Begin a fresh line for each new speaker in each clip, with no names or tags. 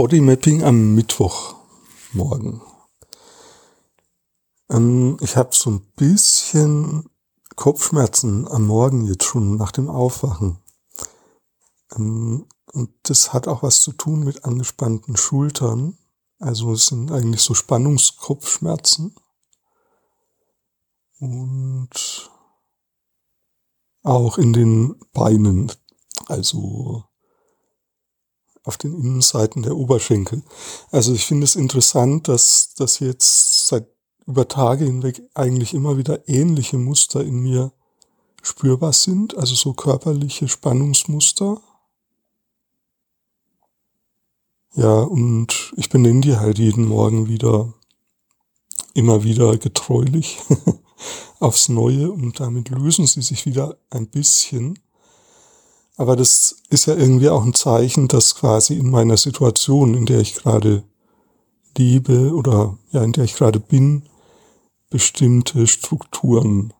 Bodymapping am Mittwochmorgen. Ähm, ich habe so ein bisschen Kopfschmerzen am Morgen jetzt schon nach dem Aufwachen. Ähm, und das hat auch was zu tun mit angespannten Schultern. Also es sind eigentlich so Spannungskopfschmerzen. Und auch in den Beinen. Also auf den Innenseiten der Oberschenkel. Also ich finde es interessant, dass, dass jetzt seit über Tage hinweg eigentlich immer wieder ähnliche Muster in mir spürbar sind, also so körperliche Spannungsmuster. Ja, und ich benenne die halt jeden Morgen wieder, immer wieder getreulich aufs Neue und damit lösen sie sich wieder ein bisschen. Aber das ist ja irgendwie auch ein Zeichen, dass quasi in meiner Situation, in der ich gerade lebe oder ja, in der ich gerade bin, bestimmte Strukturen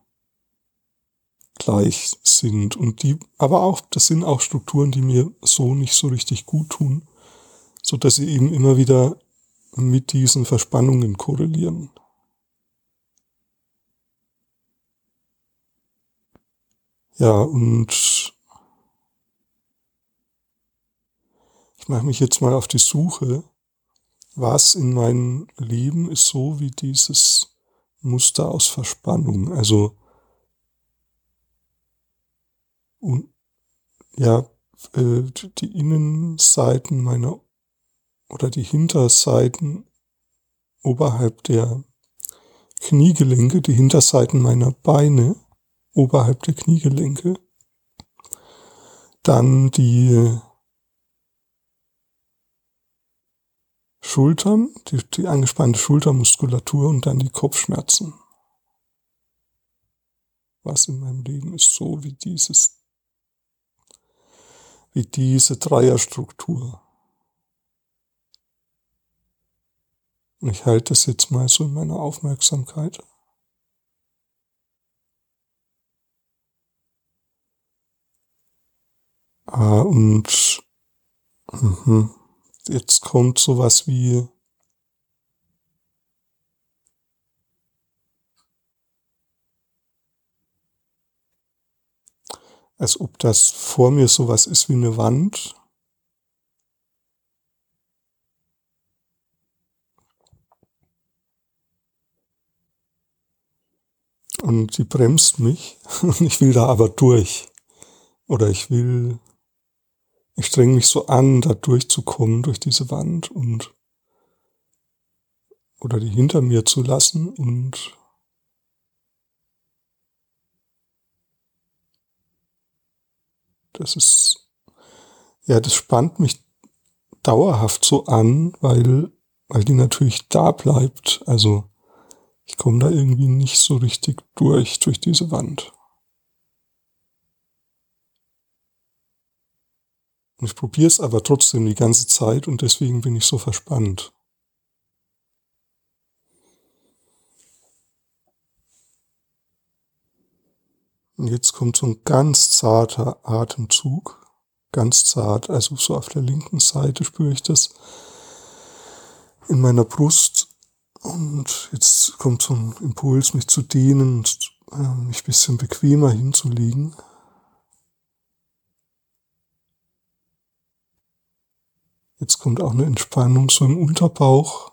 gleich sind und die, aber auch, das sind auch Strukturen, die mir so nicht so richtig gut tun, so dass sie eben immer wieder mit diesen Verspannungen korrelieren. Ja, und mache mich jetzt mal auf die Suche, was in meinem Leben ist so wie dieses Muster aus Verspannung. Also und ja, äh, die Innenseiten meiner oder die Hinterseiten oberhalb der Kniegelenke, die Hinterseiten meiner Beine oberhalb der Kniegelenke, dann die Schultern, die, die angespannte Schultermuskulatur und dann die Kopfschmerzen. Was in meinem Leben ist so wie dieses, wie diese Dreierstruktur. Und ich halte das jetzt mal so in meiner Aufmerksamkeit. Ah, und mhm jetzt kommt sowas wie als ob das vor mir sowas ist wie eine Wand. Und die bremst mich und ich will da aber durch. Oder ich will ich streng mich so an, da durchzukommen durch diese Wand und oder die hinter mir zu lassen und das ist, ja, das spannt mich dauerhaft so an, weil, weil die natürlich da bleibt. Also ich komme da irgendwie nicht so richtig durch, durch diese Wand. Und ich probiere es aber trotzdem die ganze Zeit und deswegen bin ich so verspannt. Und jetzt kommt so ein ganz zarter Atemzug, ganz zart, also so auf der linken Seite spüre ich das in meiner Brust. Und jetzt kommt so ein Impuls, mich zu dehnen und äh, mich ein bisschen bequemer hinzulegen. Jetzt kommt auch eine Entspannung so im Unterbauch.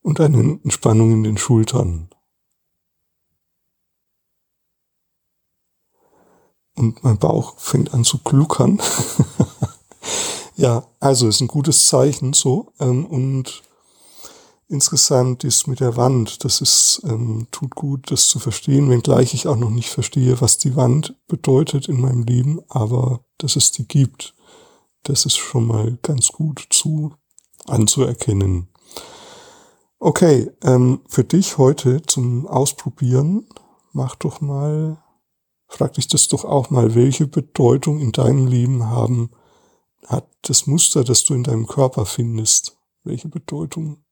Und eine Entspannung in den Schultern. Und mein Bauch fängt an zu gluckern. ja, also ist ein gutes Zeichen so. Ähm, und insgesamt ist mit der Wand, das ist, ähm, tut gut, das zu verstehen, wenngleich ich auch noch nicht verstehe, was die Wand bedeutet in meinem Leben, aber dass es die gibt, das ist schon mal ganz gut zu anzuerkennen. Okay, ähm, für dich heute zum Ausprobieren, mach doch mal, frag dich das doch auch mal, welche Bedeutung in deinem Leben haben, hat das Muster, das du in deinem Körper findest? Welche Bedeutung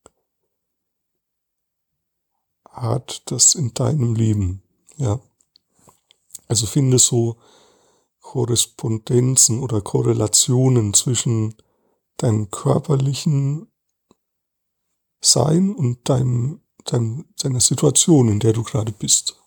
hat das in deinem Leben? Ja. Also finde so Korrespondenzen oder Korrelationen zwischen deinem körperlichen Sein und deinem, deinem, deiner Situation, in der du gerade bist.